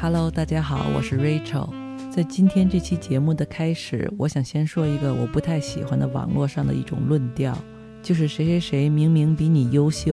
Hello，大家好，我是 Rachel。在今天这期节目的开始，我想先说一个我不太喜欢的网络上的一种论调，就是谁谁谁明明比你优秀。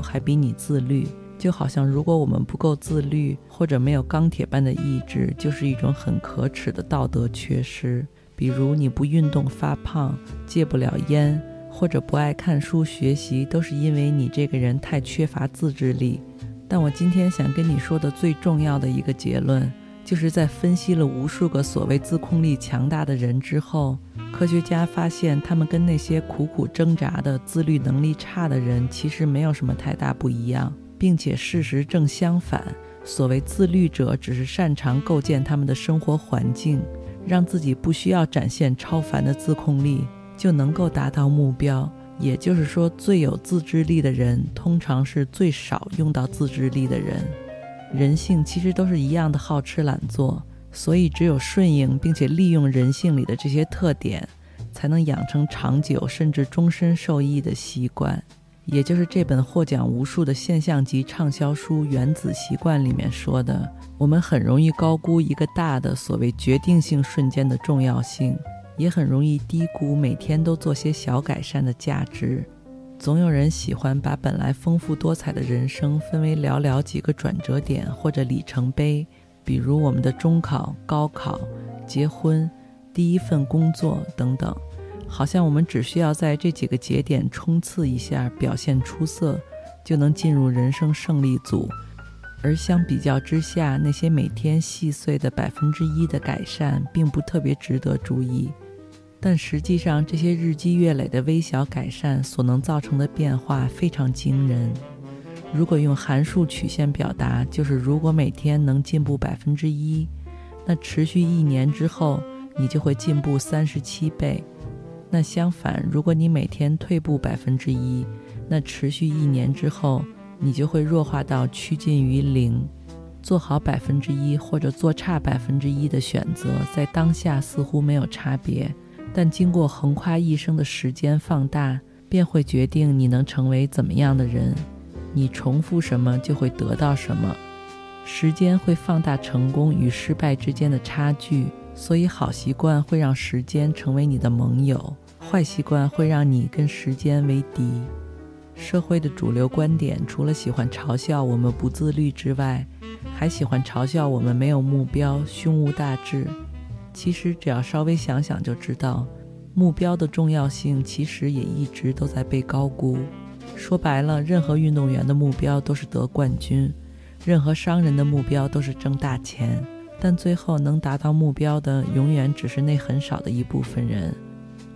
还比你自律，就好像如果我们不够自律，或者没有钢铁般的意志，就是一种很可耻的道德缺失。比如你不运动发胖，戒不了烟，或者不爱看书学习，都是因为你这个人太缺乏自制力。但我今天想跟你说的最重要的一个结论，就是在分析了无数个所谓自控力强大的人之后，科学家发现，他们跟那些苦苦挣扎的自律能力差的人其实没有什么太大不一样，并且事实正相反。所谓自律者，只是擅长构建他们的生活环境，让自己不需要展现超凡的自控力，就能够达到目标。也就是说，最有自制力的人，通常是最少用到自制力的人。人性其实都是一样的，好吃懒做。所以，只有顺应并且利用人性里的这些特点，才能养成长久甚至终身受益的习惯。也就是这本获奖无数的现象级畅销书《原子习惯》里面说的：我们很容易高估一个大的所谓决定性瞬间的重要性，也很容易低估每天都做些小改善的价值。总有人喜欢把本来丰富多彩的人生分为寥寥几个转折点或者里程碑。比如我们的中考、高考、结婚、第一份工作等等，好像我们只需要在这几个节点冲刺一下，表现出色，就能进入人生胜利组。而相比较之下，那些每天细碎的百分之一的改善，并不特别值得注意。但实际上，这些日积月累的微小改善所能造成的变化非常惊人。如果用函数曲线表达，就是如果每天能进步百分之一，那持续一年之后，你就会进步三十七倍。那相反，如果你每天退步百分之一，那持续一年之后，你就会弱化到趋近于零。做好百分之一或者做差百分之一的选择，在当下似乎没有差别，但经过横跨一生的时间放大，便会决定你能成为怎么样的人。你重复什么就会得到什么，时间会放大成功与失败之间的差距，所以好习惯会让时间成为你的盟友，坏习惯会让你跟时间为敌。社会的主流观点除了喜欢嘲笑我们不自律之外，还喜欢嘲笑我们没有目标、胸无大志。其实只要稍微想想就知道，目标的重要性其实也一直都在被高估。说白了，任何运动员的目标都是得冠军，任何商人的目标都是挣大钱，但最后能达到目标的，永远只是那很少的一部分人。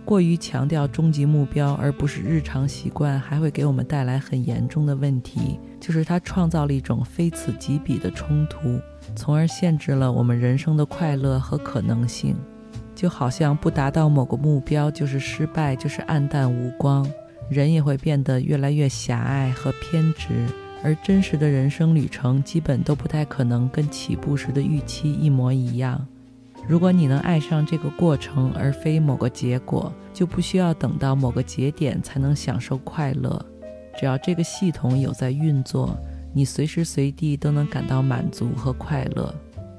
过于强调终极目标，而不是日常习惯，还会给我们带来很严重的问题，就是它创造了一种非此即彼的冲突，从而限制了我们人生的快乐和可能性。就好像不达到某个目标就是失败，就是黯淡无光。人也会变得越来越狭隘和偏执，而真实的人生旅程基本都不太可能跟起步时的预期一模一样。如果你能爱上这个过程而非某个结果，就不需要等到某个节点才能享受快乐。只要这个系统有在运作，你随时随地都能感到满足和快乐。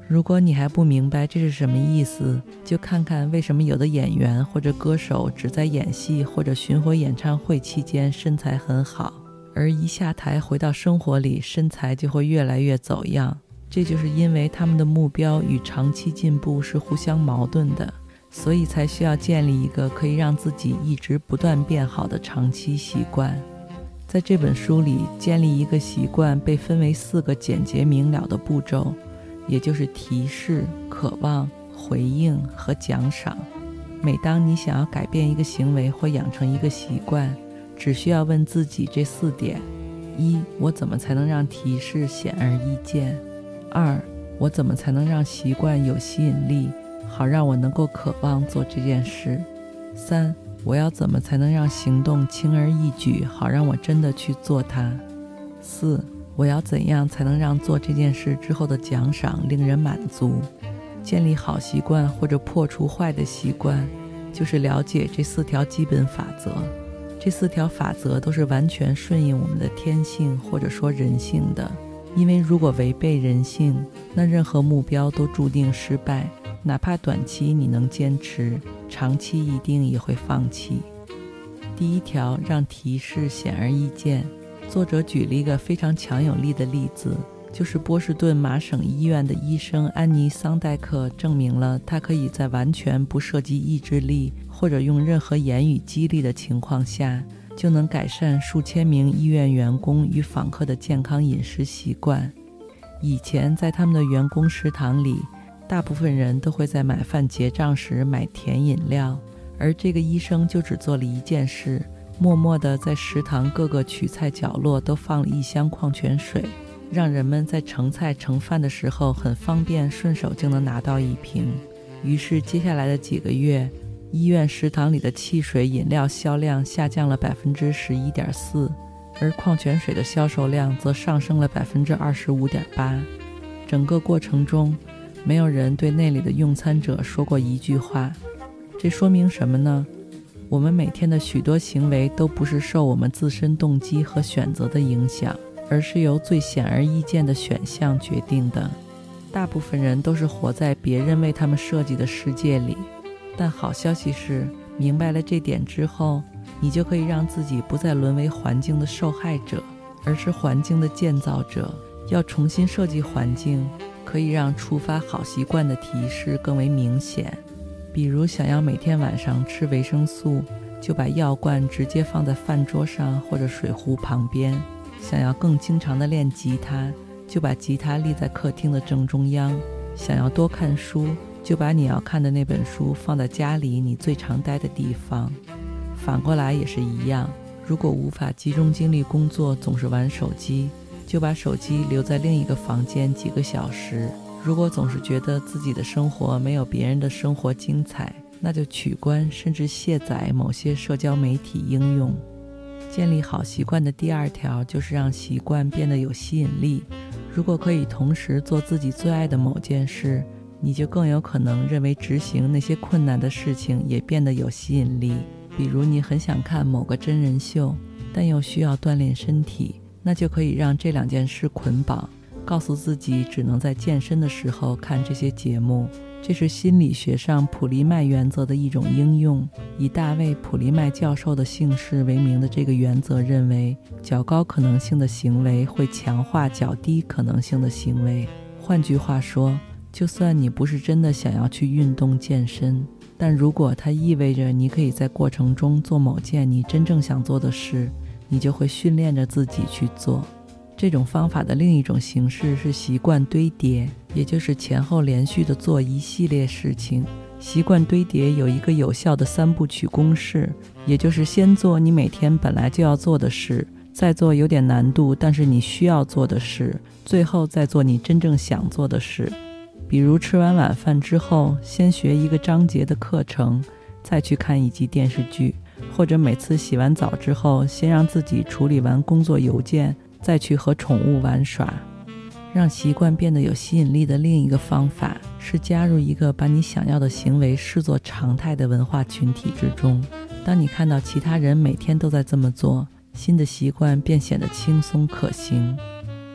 如果你还不明白这是什么意思，就看看为什么有的演员或者歌手只在演戏或者巡回演唱会期间身材很好，而一下台回到生活里身材就会越来越走样。这就是因为他们的目标与长期进步是互相矛盾的，所以才需要建立一个可以让自己一直不断变好的长期习惯。在这本书里，建立一个习惯被分为四个简洁明了的步骤。也就是提示、渴望、回应和奖赏。每当你想要改变一个行为或养成一个习惯，只需要问自己这四点：一、我怎么才能让提示显而易见？二、我怎么才能让习惯有吸引力，好让我能够渴望做这件事？三，我要怎么才能让行动轻而易举，好让我真的去做它？四，我要怎样才能让做这件事之后的奖赏令人满足？建立好习惯或者破除坏的习惯，就是了解这四条基本法则。这四条法则都是完全顺应我们的天性或者说人性的。因为如果违背人性，那任何目标都注定失败。哪怕短期你能坚持，长期一定也会放弃。第一条，让提示显而易见。作者举了一个非常强有力的例子，就是波士顿麻省医院的医生安妮·桑代克证明了，他可以在完全不涉及意志力或者用任何言语激励的情况下，就能改善数千名医院员工与访客的健康饮食习惯。以前在他们的员工食堂里，大部分人都会在买饭结账时买甜饮料，而这个医生就只做了一件事：默默地在食堂各个取菜角落都放了一箱矿泉水，让人们在盛菜盛饭的时候很方便，顺手就能拿到一瓶。于是接下来的几个月，医院食堂里的汽水饮料销量下降了百分之十一点四，而矿泉水的销售量则上升了百分之二十五点八。整个过程中，没有人对那里的用餐者说过一句话。这说明什么呢？我们每天的许多行为都不是受我们自身动机和选择的影响，而是由最显而易见的选项决定的。大部分人都是活在别人为他们设计的世界里。但好消息是，明白了这点之后，你就可以让自己不再沦为环境的受害者，而是环境的建造者。要重新设计环境，可以让触发好习惯的提示更为明显。比如，想要每天晚上吃维生素，就把药罐直接放在饭桌上或者水壶旁边；想要更经常地练吉他，就把吉他立在客厅的正中央；想要多看书，就把你要看的那本书放在家里你最常待的地方，反过来也是一样。如果无法集中精力工作，总是玩手机，就把手机留在另一个房间几个小时。如果总是觉得自己的生活没有别人的生活精彩，那就取关甚至卸载某些社交媒体应用。建立好习惯的第二条就是让习惯变得有吸引力。如果可以同时做自己最爱的某件事，你就更有可能认为执行那些困难的事情也变得有吸引力。比如，你很想看某个真人秀，但又需要锻炼身体，那就可以让这两件事捆绑，告诉自己只能在健身的时候看这些节目。这是心理学上普利麦原则的一种应用。以大卫·普利麦教授的姓氏为名的这个原则认为，较高可能性的行为会强化较低可能性的行为。换句话说，就算你不是真的想要去运动健身，但如果它意味着你可以在过程中做某件你真正想做的事，你就会训练着自己去做。这种方法的另一种形式是习惯堆叠，也就是前后连续的做一系列事情。习惯堆叠有一个有效的三部曲公式，也就是先做你每天本来就要做的事。再做有点难度，但是你需要做的事，最后再做你真正想做的事。比如吃完晚饭之后，先学一个章节的课程，再去看一集电视剧；或者每次洗完澡之后，先让自己处理完工作邮件，再去和宠物玩耍。让习惯变得有吸引力的另一个方法是加入一个把你想要的行为视作常态的文化群体之中。当你看到其他人每天都在这么做，新的习惯便显得轻松可行，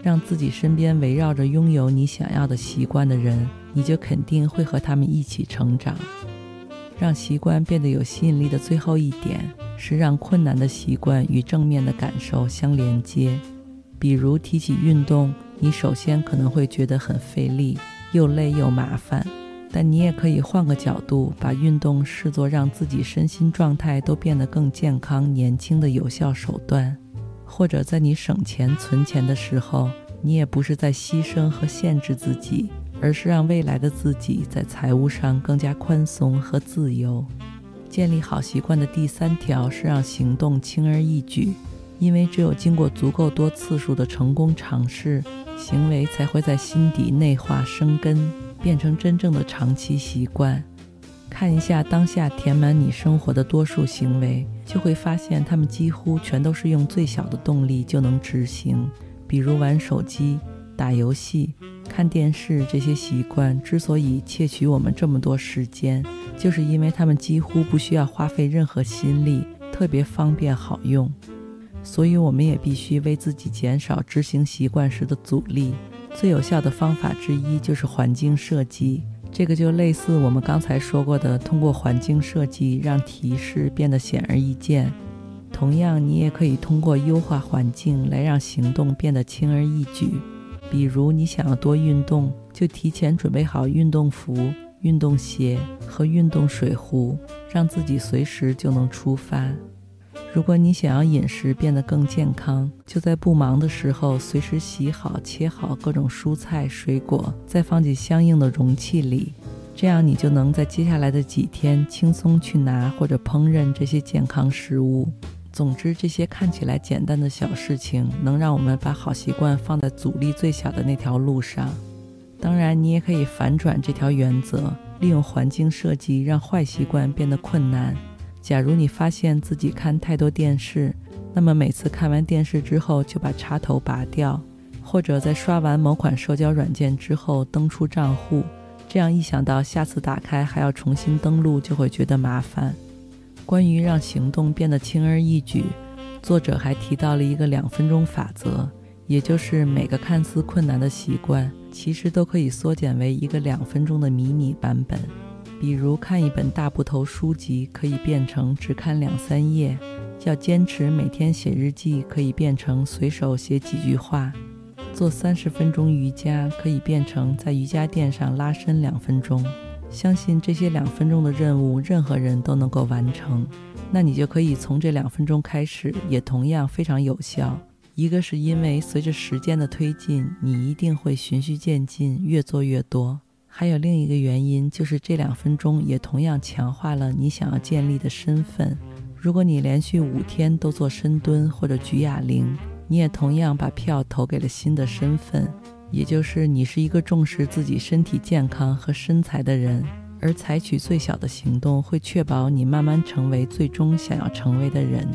让自己身边围绕着拥有你想要的习惯的人，你就肯定会和他们一起成长。让习惯变得有吸引力的最后一点是让困难的习惯与正面的感受相连接。比如提起运动，你首先可能会觉得很费力，又累又麻烦。但你也可以换个角度，把运动视作让自己身心状态都变得更健康、年轻的有效手段。或者在你省钱存钱的时候，你也不是在牺牲和限制自己，而是让未来的自己在财务上更加宽松和自由。建立好习惯的第三条是让行动轻而易举。因为只有经过足够多次数的成功尝试，行为才会在心底内化生根，变成真正的长期习惯。看一下当下填满你生活的多数行为，就会发现他们几乎全都是用最小的动力就能执行，比如玩手机、打游戏、看电视。这些习惯之所以窃取我们这么多时间，就是因为他们几乎不需要花费任何心力，特别方便好用。所以，我们也必须为自己减少执行习惯时的阻力。最有效的方法之一就是环境设计。这个就类似我们刚才说过的，通过环境设计让提示变得显而易见。同样，你也可以通过优化环境来让行动变得轻而易举。比如，你想要多运动，就提前准备好运动服、运动鞋和运动水壶，让自己随时就能出发。如果你想要饮食变得更健康，就在不忙的时候随时洗好、切好各种蔬菜、水果，再放进相应的容器里，这样你就能在接下来的几天轻松去拿或者烹饪这些健康食物。总之，这些看起来简单的小事情，能让我们把好习惯放在阻力最小的那条路上。当然，你也可以反转这条原则，利用环境设计让坏习惯变得困难。假如你发现自己看太多电视，那么每次看完电视之后就把插头拔掉，或者在刷完某款社交软件之后登出账户，这样一想到下次打开还要重新登录，就会觉得麻烦。关于让行动变得轻而易举，作者还提到了一个两分钟法则，也就是每个看似困难的习惯，其实都可以缩减为一个两分钟的迷你版本。比如看一本大部头书籍，可以变成只看两三页；要坚持每天写日记，可以变成随手写几句话；做三十分钟瑜伽，可以变成在瑜伽垫上拉伸两分钟。相信这些两分钟的任务，任何人都能够完成。那你就可以从这两分钟开始，也同样非常有效。一个是因为随着时间的推进，你一定会循序渐进，越做越多。还有另一个原因，就是这两分钟也同样强化了你想要建立的身份。如果你连续五天都做深蹲或者举哑铃，你也同样把票投给了新的身份，也就是你是一个重视自己身体健康和身材的人。而采取最小的行动，会确保你慢慢成为最终想要成为的人。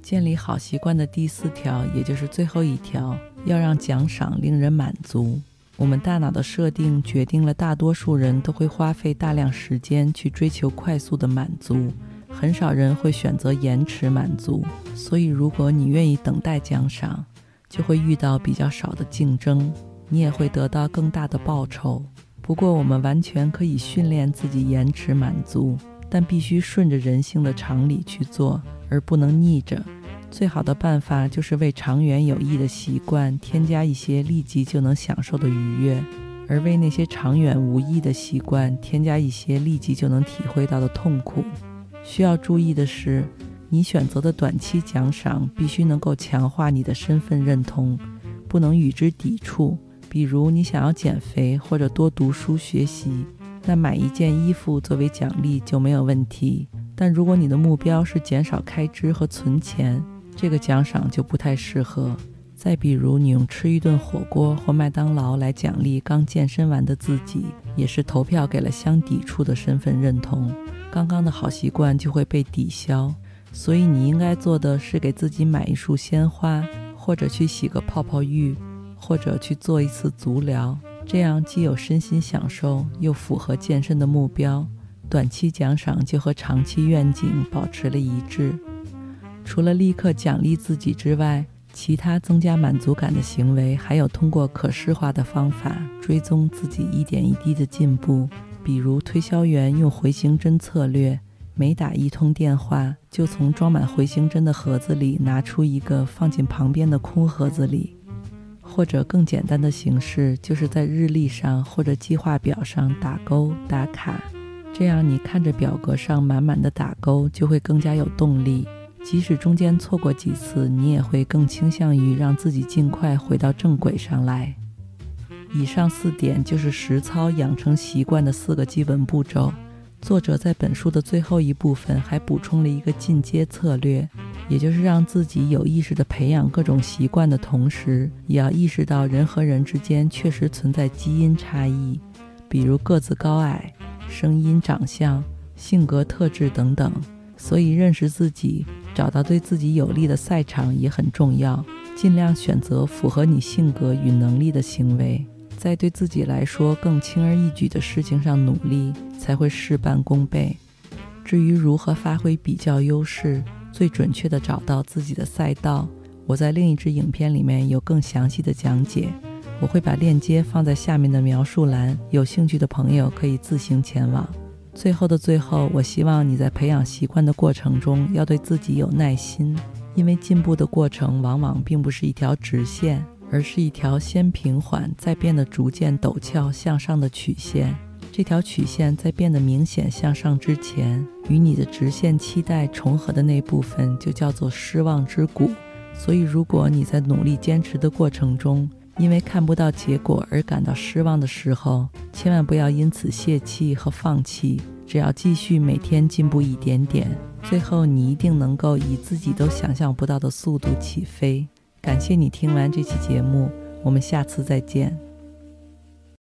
建立好习惯的第四条，也就是最后一条，要让奖赏令人满足。我们大脑的设定决定了大多数人都会花费大量时间去追求快速的满足，很少人会选择延迟满足。所以，如果你愿意等待奖赏，就会遇到比较少的竞争，你也会得到更大的报酬。不过，我们完全可以训练自己延迟满足，但必须顺着人性的常理去做，而不能逆着。最好的办法就是为长远有益的习惯添加一些立即就能享受的愉悦，而为那些长远无益的习惯添加一些立即就能体会到的痛苦。需要注意的是，你选择的短期奖赏必须能够强化你的身份认同，不能与之抵触。比如，你想要减肥或者多读书学习，那买一件衣服作为奖励就没有问题。但如果你的目标是减少开支和存钱，这个奖赏就不太适合。再比如，你用吃一顿火锅或麦当劳来奖励刚健身完的自己，也是投票给了相抵触的身份认同。刚刚的好习惯就会被抵消。所以，你应该做的是给自己买一束鲜花，或者去洗个泡泡浴，或者去做一次足疗。这样既有身心享受，又符合健身的目标。短期奖赏就和长期愿景保持了一致。除了立刻奖励自己之外，其他增加满足感的行为还有通过可视化的方法追踪自己一点一滴的进步。比如，推销员用回形针策略，每打一通电话就从装满回形针的盒子里拿出一个放进旁边的空盒子里。或者更简单的形式，就是在日历上或者计划表上打勾打卡。这样，你看着表格上满满的打勾，就会更加有动力。即使中间错过几次，你也会更倾向于让自己尽快回到正轨上来。以上四点就是实操养成习惯的四个基本步骤。作者在本书的最后一部分还补充了一个进阶策略，也就是让自己有意识地培养各种习惯的同时，也要意识到人和人之间确实存在基因差异，比如个子高矮、声音、长相、性格特质等等。所以，认识自己，找到对自己有利的赛场也很重要。尽量选择符合你性格与能力的行为，在对自己来说更轻而易举的事情上努力，才会事半功倍。至于如何发挥比较优势，最准确地找到自己的赛道，我在另一支影片里面有更详细的讲解。我会把链接放在下面的描述栏，有兴趣的朋友可以自行前往。最后的最后，我希望你在培养习惯的过程中要对自己有耐心，因为进步的过程往往并不是一条直线，而是一条先平缓再变得逐渐陡峭向上的曲线。这条曲线在变得明显向上之前，与你的直线期待重合的那部分就叫做失望之谷。所以，如果你在努力坚持的过程中，因为看不到结果而感到失望的时候，千万不要因此泄气和放弃。只要继续每天进步一点点，最后你一定能够以自己都想象不到的速度起飞。感谢你听完这期节目，我们下次再见。